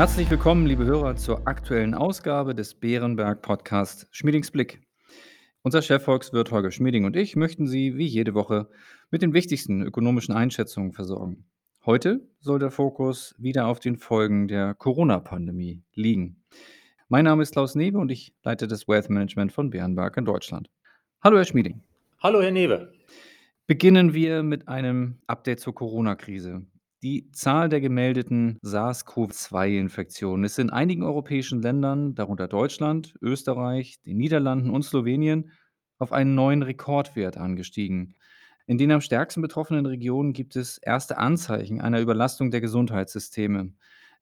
Herzlich willkommen, liebe Hörer, zur aktuellen Ausgabe des Bärenberg Podcast Schmiedings Blick. Unser Chefvolkswirt Holger Schmieding und ich möchten Sie wie jede Woche mit den wichtigsten ökonomischen Einschätzungen versorgen. Heute soll der Fokus wieder auf den Folgen der Corona-Pandemie liegen. Mein Name ist Klaus Newe und ich leite das Wealth Management von Bärenberg in Deutschland. Hallo, Herr Schmieding. Hallo, Herr Newe. Beginnen wir mit einem Update zur Corona-Krise. Die Zahl der gemeldeten SARS-CoV-2-Infektionen ist in einigen europäischen Ländern, darunter Deutschland, Österreich, den Niederlanden und Slowenien, auf einen neuen Rekordwert angestiegen. In den am stärksten betroffenen Regionen gibt es erste Anzeichen einer Überlastung der Gesundheitssysteme.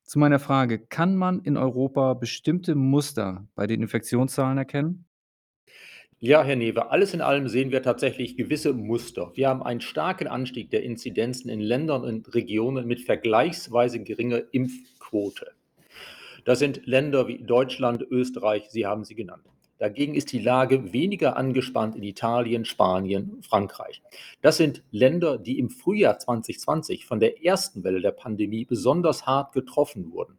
Zu meiner Frage, kann man in Europa bestimmte Muster bei den Infektionszahlen erkennen? Ja, Herr Newe, alles in allem sehen wir tatsächlich gewisse Muster. Wir haben einen starken Anstieg der Inzidenzen in Ländern und Regionen mit vergleichsweise geringer Impfquote. Das sind Länder wie Deutschland, Österreich, Sie haben sie genannt. Dagegen ist die Lage weniger angespannt in Italien, Spanien, Frankreich. Das sind Länder, die im Frühjahr 2020 von der ersten Welle der Pandemie besonders hart getroffen wurden.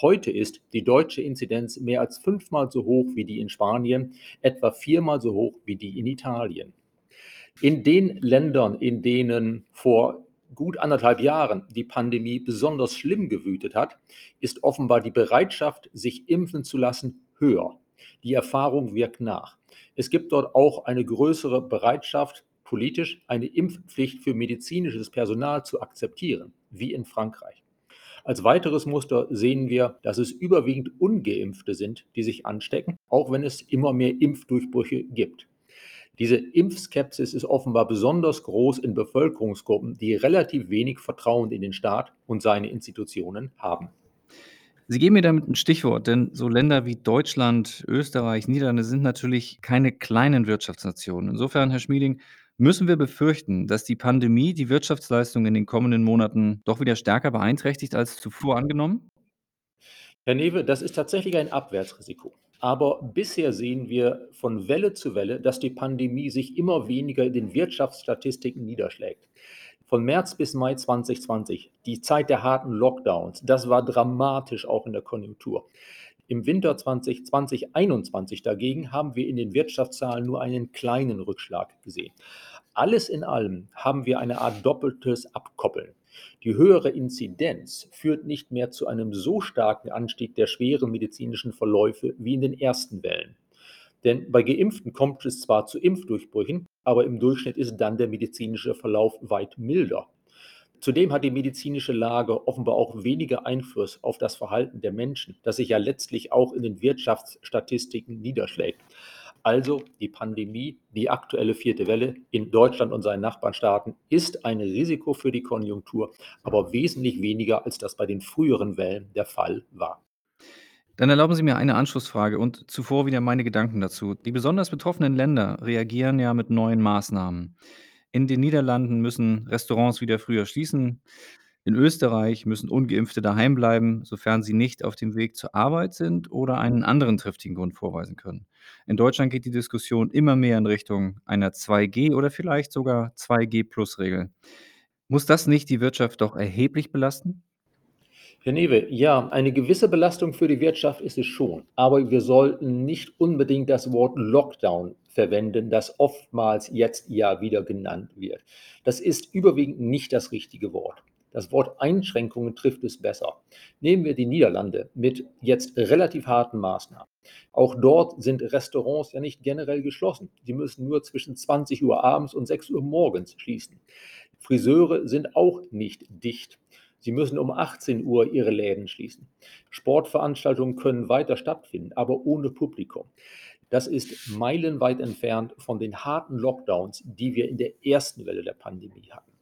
Heute ist die deutsche Inzidenz mehr als fünfmal so hoch wie die in Spanien, etwa viermal so hoch wie die in Italien. In den Ländern, in denen vor gut anderthalb Jahren die Pandemie besonders schlimm gewütet hat, ist offenbar die Bereitschaft, sich impfen zu lassen, höher. Die Erfahrung wirkt nach. Es gibt dort auch eine größere Bereitschaft, politisch eine Impfpflicht für medizinisches Personal zu akzeptieren, wie in Frankreich. Als weiteres Muster sehen wir, dass es überwiegend ungeimpfte sind, die sich anstecken, auch wenn es immer mehr Impfdurchbrüche gibt. Diese Impfskepsis ist offenbar besonders groß in Bevölkerungsgruppen, die relativ wenig Vertrauen in den Staat und seine Institutionen haben. Sie geben mir damit ein Stichwort, denn so Länder wie Deutschland, Österreich, Niederlande sind natürlich keine kleinen Wirtschaftsnationen. Insofern, Herr Schmieding, müssen wir befürchten, dass die Pandemie die Wirtschaftsleistung in den kommenden Monaten doch wieder stärker beeinträchtigt als zuvor angenommen? Herr Newe, das ist tatsächlich ein Abwärtsrisiko. Aber bisher sehen wir von Welle zu Welle, dass die Pandemie sich immer weniger in den Wirtschaftsstatistiken niederschlägt von März bis Mai 2020, die Zeit der harten Lockdowns, das war dramatisch auch in der Konjunktur. Im Winter 2020, 2021 dagegen haben wir in den Wirtschaftszahlen nur einen kleinen Rückschlag gesehen. Alles in allem haben wir eine Art doppeltes Abkoppeln. Die höhere Inzidenz führt nicht mehr zu einem so starken Anstieg der schweren medizinischen Verläufe wie in den ersten Wellen. Denn bei Geimpften kommt es zwar zu Impfdurchbrüchen, aber im Durchschnitt ist dann der medizinische Verlauf weit milder. Zudem hat die medizinische Lage offenbar auch weniger Einfluss auf das Verhalten der Menschen, das sich ja letztlich auch in den Wirtschaftsstatistiken niederschlägt. Also die Pandemie, die aktuelle vierte Welle in Deutschland und seinen Nachbarstaaten ist ein Risiko für die Konjunktur, aber wesentlich weniger, als das bei den früheren Wellen der Fall war. Dann erlauben Sie mir eine Anschlussfrage und zuvor wieder meine Gedanken dazu. Die besonders betroffenen Länder reagieren ja mit neuen Maßnahmen. In den Niederlanden müssen Restaurants wieder früher schließen. In Österreich müssen Ungeimpfte daheim bleiben, sofern sie nicht auf dem Weg zur Arbeit sind oder einen anderen triftigen Grund vorweisen können. In Deutschland geht die Diskussion immer mehr in Richtung einer 2G oder vielleicht sogar 2G-Plus-Regel. Muss das nicht die Wirtschaft doch erheblich belasten? Herr Newe, ja, eine gewisse Belastung für die Wirtschaft ist es schon, aber wir sollten nicht unbedingt das Wort Lockdown verwenden, das oftmals jetzt ja wieder genannt wird. Das ist überwiegend nicht das richtige Wort. Das Wort Einschränkungen trifft es besser. Nehmen wir die Niederlande mit jetzt relativ harten Maßnahmen. Auch dort sind Restaurants ja nicht generell geschlossen. Sie müssen nur zwischen 20 Uhr abends und 6 Uhr morgens schließen. Friseure sind auch nicht dicht. Sie müssen um 18 Uhr Ihre Läden schließen. Sportveranstaltungen können weiter stattfinden, aber ohne Publikum. Das ist meilenweit entfernt von den harten Lockdowns, die wir in der ersten Welle der Pandemie hatten.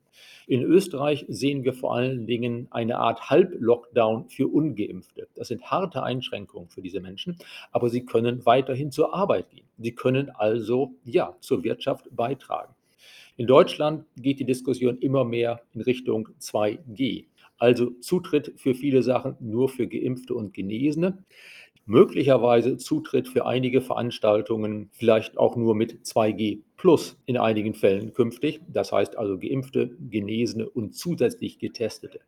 In Österreich sehen wir vor allen Dingen eine Art Halb-Lockdown für ungeimpfte. Das sind harte Einschränkungen für diese Menschen, aber sie können weiterhin zur Arbeit gehen. Sie können also ja zur Wirtschaft beitragen. In Deutschland geht die Diskussion immer mehr in Richtung 2G. Also Zutritt für viele Sachen nur für Geimpfte und Genesene. Möglicherweise Zutritt für einige Veranstaltungen vielleicht auch nur mit 2G plus in einigen Fällen künftig. Das heißt also Geimpfte, Genesene und zusätzlich Getestete.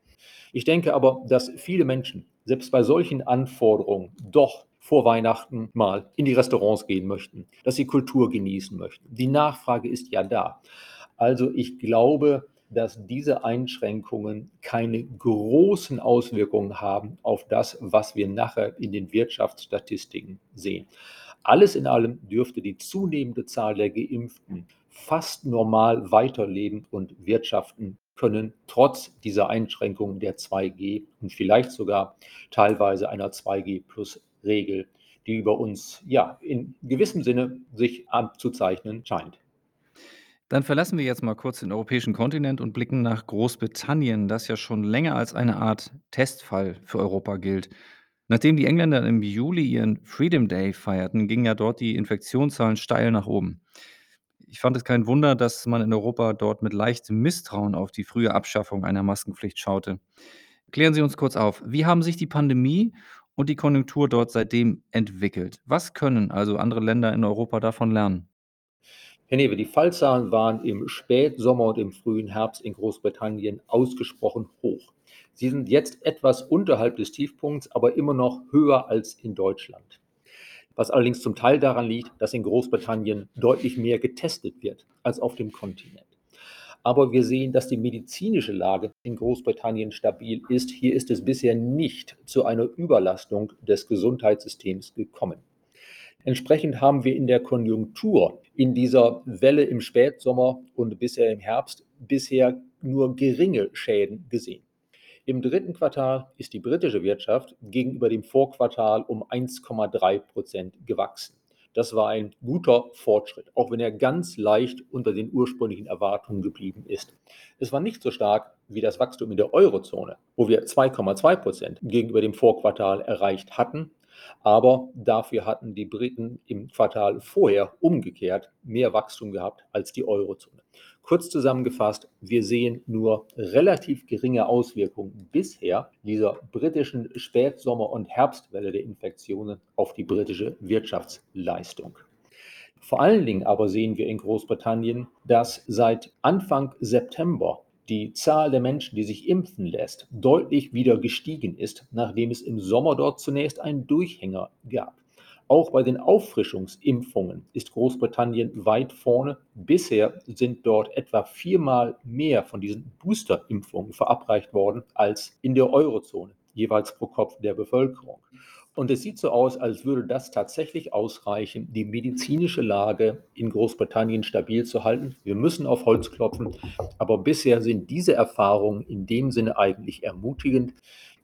Ich denke aber, dass viele Menschen selbst bei solchen Anforderungen doch vor Weihnachten mal in die Restaurants gehen möchten, dass sie Kultur genießen möchten. Die Nachfrage ist ja da. Also ich glaube, dass diese Einschränkungen keine großen Auswirkungen haben auf das, was wir nachher in den Wirtschaftsstatistiken sehen. Alles in allem dürfte die zunehmende Zahl der Geimpften fast normal weiterleben und wirtschaften können, trotz dieser Einschränkungen der 2G und vielleicht sogar teilweise einer 2G-Plus-Regel, die über uns ja in gewissem Sinne sich abzuzeichnen scheint. Dann verlassen wir jetzt mal kurz den europäischen Kontinent und blicken nach Großbritannien, das ja schon länger als eine Art Testfall für Europa gilt. Nachdem die Engländer im Juli ihren Freedom Day feierten, gingen ja dort die Infektionszahlen steil nach oben. Ich fand es kein Wunder, dass man in Europa dort mit leichtem Misstrauen auf die frühe Abschaffung einer Maskenpflicht schaute. Klären Sie uns kurz auf, wie haben sich die Pandemie und die Konjunktur dort seitdem entwickelt? Was können also andere Länder in Europa davon lernen? Herr Newe, die Fallzahlen waren im Spätsommer und im frühen Herbst in Großbritannien ausgesprochen hoch. Sie sind jetzt etwas unterhalb des Tiefpunkts, aber immer noch höher als in Deutschland. Was allerdings zum Teil daran liegt, dass in Großbritannien deutlich mehr getestet wird als auf dem Kontinent. Aber wir sehen, dass die medizinische Lage in Großbritannien stabil ist. Hier ist es bisher nicht zu einer Überlastung des Gesundheitssystems gekommen. Entsprechend haben wir in der Konjunktur in dieser Welle im Spätsommer und bisher im Herbst bisher nur geringe Schäden gesehen. Im dritten Quartal ist die britische Wirtschaft gegenüber dem Vorquartal um 1,3 Prozent gewachsen. Das war ein guter Fortschritt, auch wenn er ganz leicht unter den ursprünglichen Erwartungen geblieben ist. Es war nicht so stark wie das Wachstum in der Eurozone, wo wir 2,2 Prozent gegenüber dem Vorquartal erreicht hatten aber dafür hatten die Briten im Quartal vorher umgekehrt mehr Wachstum gehabt als die Eurozone. Kurz zusammengefasst, wir sehen nur relativ geringe Auswirkungen bisher dieser britischen Spätsommer- und Herbstwelle der Infektionen auf die britische Wirtschaftsleistung. Vor allen Dingen aber sehen wir in Großbritannien, dass seit Anfang September die Zahl der Menschen, die sich impfen lässt, deutlich wieder gestiegen ist, nachdem es im Sommer dort zunächst einen Durchhänger gab. Auch bei den Auffrischungsimpfungen ist Großbritannien weit vorne. Bisher sind dort etwa viermal mehr von diesen Boosterimpfungen verabreicht worden als in der Eurozone, jeweils pro Kopf der Bevölkerung. Und es sieht so aus, als würde das tatsächlich ausreichen, die medizinische Lage in Großbritannien stabil zu halten. Wir müssen auf Holz klopfen, aber bisher sind diese Erfahrungen in dem Sinne eigentlich ermutigend,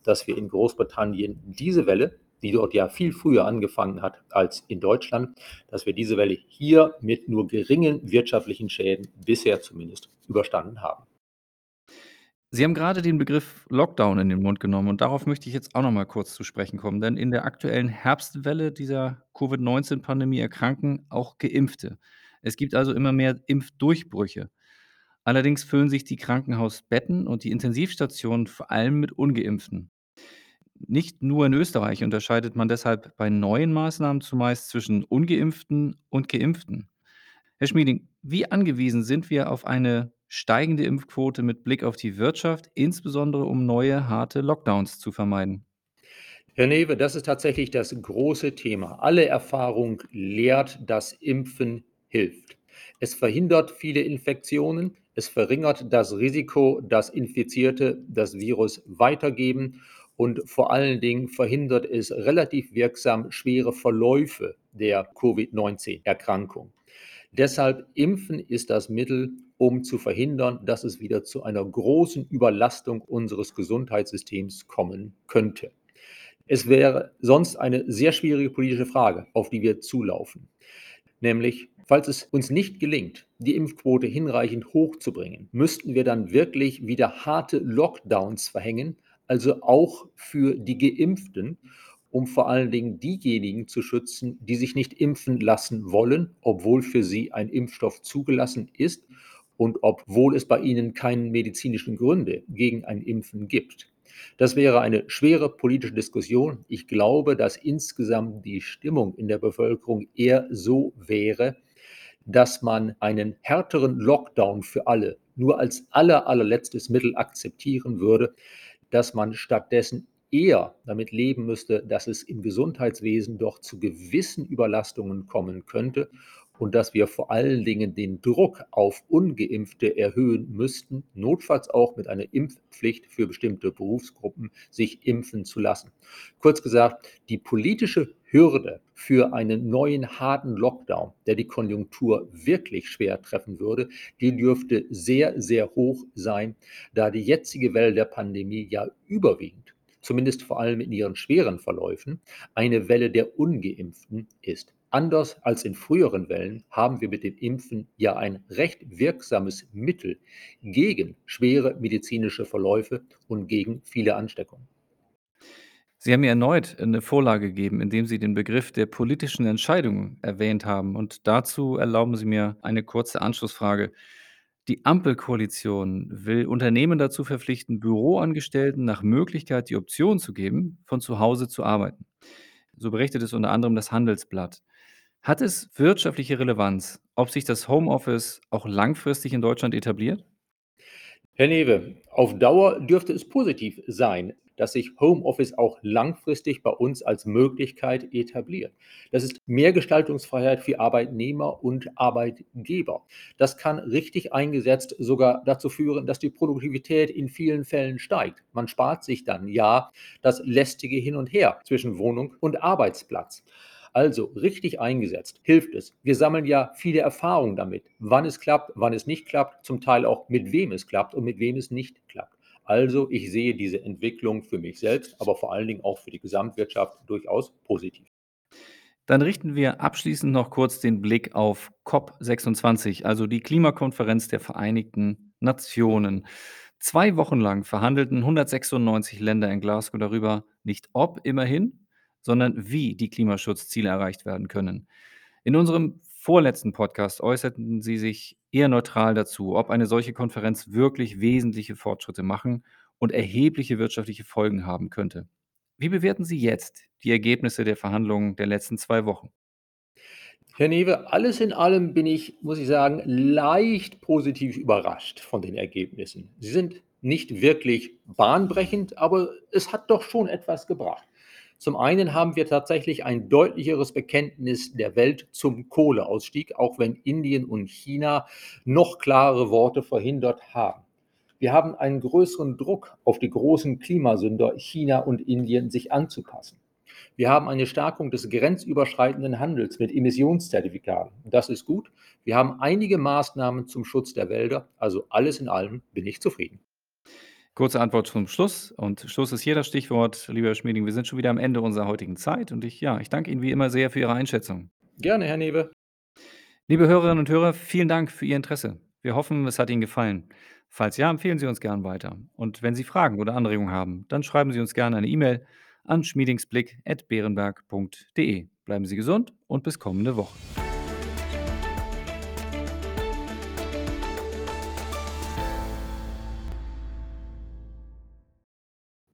dass wir in Großbritannien diese Welle, die dort ja viel früher angefangen hat als in Deutschland, dass wir diese Welle hier mit nur geringen wirtschaftlichen Schäden bisher zumindest überstanden haben. Sie haben gerade den Begriff Lockdown in den Mund genommen und darauf möchte ich jetzt auch noch mal kurz zu sprechen kommen, denn in der aktuellen Herbstwelle dieser Covid-19-Pandemie erkranken auch Geimpfte. Es gibt also immer mehr Impfdurchbrüche. Allerdings füllen sich die Krankenhausbetten und die Intensivstationen vor allem mit Ungeimpften. Nicht nur in Österreich unterscheidet man deshalb bei neuen Maßnahmen zumeist zwischen Ungeimpften und Geimpften. Herr Schmieding, wie angewiesen sind wir auf eine steigende Impfquote mit Blick auf die Wirtschaft, insbesondere um neue harte Lockdowns zu vermeiden? Herr Newe, das ist tatsächlich das große Thema. Alle Erfahrung lehrt, dass Impfen hilft. Es verhindert viele Infektionen, es verringert das Risiko, dass Infizierte das Virus weitergeben und vor allen Dingen verhindert es relativ wirksam schwere Verläufe der Covid-19-Erkrankung. Deshalb Impfen ist das Mittel, um zu verhindern, dass es wieder zu einer großen Überlastung unseres Gesundheitssystems kommen könnte. Es wäre sonst eine sehr schwierige politische Frage, auf die wir zulaufen. Nämlich, falls es uns nicht gelingt, die Impfquote hinreichend hochzubringen, müssten wir dann wirklich wieder harte Lockdowns verhängen, also auch für die Geimpften um vor allen Dingen diejenigen zu schützen, die sich nicht impfen lassen wollen, obwohl für sie ein Impfstoff zugelassen ist und obwohl es bei ihnen keine medizinischen Gründe gegen ein Impfen gibt. Das wäre eine schwere politische Diskussion. Ich glaube, dass insgesamt die Stimmung in der Bevölkerung eher so wäre, dass man einen härteren Lockdown für alle nur als aller, allerletztes Mittel akzeptieren würde, dass man stattdessen eher damit leben müsste, dass es im Gesundheitswesen doch zu gewissen Überlastungen kommen könnte und dass wir vor allen Dingen den Druck auf ungeimpfte erhöhen müssten, notfalls auch mit einer Impfpflicht für bestimmte Berufsgruppen, sich impfen zu lassen. Kurz gesagt, die politische Hürde für einen neuen harten Lockdown, der die Konjunktur wirklich schwer treffen würde, die dürfte sehr, sehr hoch sein, da die jetzige Welle der Pandemie ja überwiegend zumindest vor allem in ihren schweren Verläufen, eine Welle der ungeimpften ist. Anders als in früheren Wellen haben wir mit dem Impfen ja ein recht wirksames Mittel gegen schwere medizinische Verläufe und gegen viele Ansteckungen. Sie haben mir erneut eine Vorlage gegeben, indem Sie den Begriff der politischen Entscheidung erwähnt haben. Und dazu erlauben Sie mir eine kurze Anschlussfrage. Die Ampelkoalition will Unternehmen dazu verpflichten, Büroangestellten nach Möglichkeit die Option zu geben, von zu Hause zu arbeiten. So berichtet es unter anderem das Handelsblatt. Hat es wirtschaftliche Relevanz, ob sich das Homeoffice auch langfristig in Deutschland etabliert? Herr Newe, auf Dauer dürfte es positiv sein, dass sich Homeoffice auch langfristig bei uns als Möglichkeit etabliert. Das ist mehr Gestaltungsfreiheit für Arbeitnehmer und Arbeitgeber. Das kann richtig eingesetzt sogar dazu führen, dass die Produktivität in vielen Fällen steigt. Man spart sich dann ja das lästige Hin und Her zwischen Wohnung und Arbeitsplatz. Also richtig eingesetzt hilft es. Wir sammeln ja viele Erfahrungen damit, wann es klappt, wann es nicht klappt, zum Teil auch mit wem es klappt und mit wem es nicht klappt. Also ich sehe diese Entwicklung für mich selbst, aber vor allen Dingen auch für die Gesamtwirtschaft durchaus positiv. Dann richten wir abschließend noch kurz den Blick auf COP26, also die Klimakonferenz der Vereinigten Nationen. Zwei Wochen lang verhandelten 196 Länder in Glasgow darüber, nicht ob immerhin, sondern wie die Klimaschutzziele erreicht werden können. In unserem vorletzten Podcast äußerten Sie sich eher neutral dazu, ob eine solche Konferenz wirklich wesentliche Fortschritte machen und erhebliche wirtschaftliche Folgen haben könnte. Wie bewerten Sie jetzt die Ergebnisse der Verhandlungen der letzten zwei Wochen? Herr Newe, alles in allem bin ich, muss ich sagen, leicht positiv überrascht von den Ergebnissen. Sie sind nicht wirklich bahnbrechend, aber es hat doch schon etwas gebracht. Zum einen haben wir tatsächlich ein deutlicheres Bekenntnis der Welt zum Kohleausstieg, auch wenn Indien und China noch klare Worte verhindert haben. Wir haben einen größeren Druck auf die großen Klimasünder China und Indien, sich anzupassen. Wir haben eine Stärkung des grenzüberschreitenden Handels mit Emissionszertifikaten. Das ist gut. Wir haben einige Maßnahmen zum Schutz der Wälder. Also alles in allem bin ich zufrieden. Kurze Antwort zum Schluss und Schluss ist hier das Stichwort. Lieber Herr Schmieding, wir sind schon wieder am Ende unserer heutigen Zeit und ich ja, ich danke Ihnen wie immer sehr für Ihre Einschätzung. Gerne, Herr Newe. Liebe Hörerinnen und Hörer, vielen Dank für Ihr Interesse. Wir hoffen, es hat Ihnen gefallen. Falls ja, empfehlen Sie uns gern weiter. Und wenn Sie Fragen oder Anregungen haben, dann schreiben Sie uns gerne eine E-Mail an schmiedingsblick.beerenberg.de. Bleiben Sie gesund und bis kommende Woche.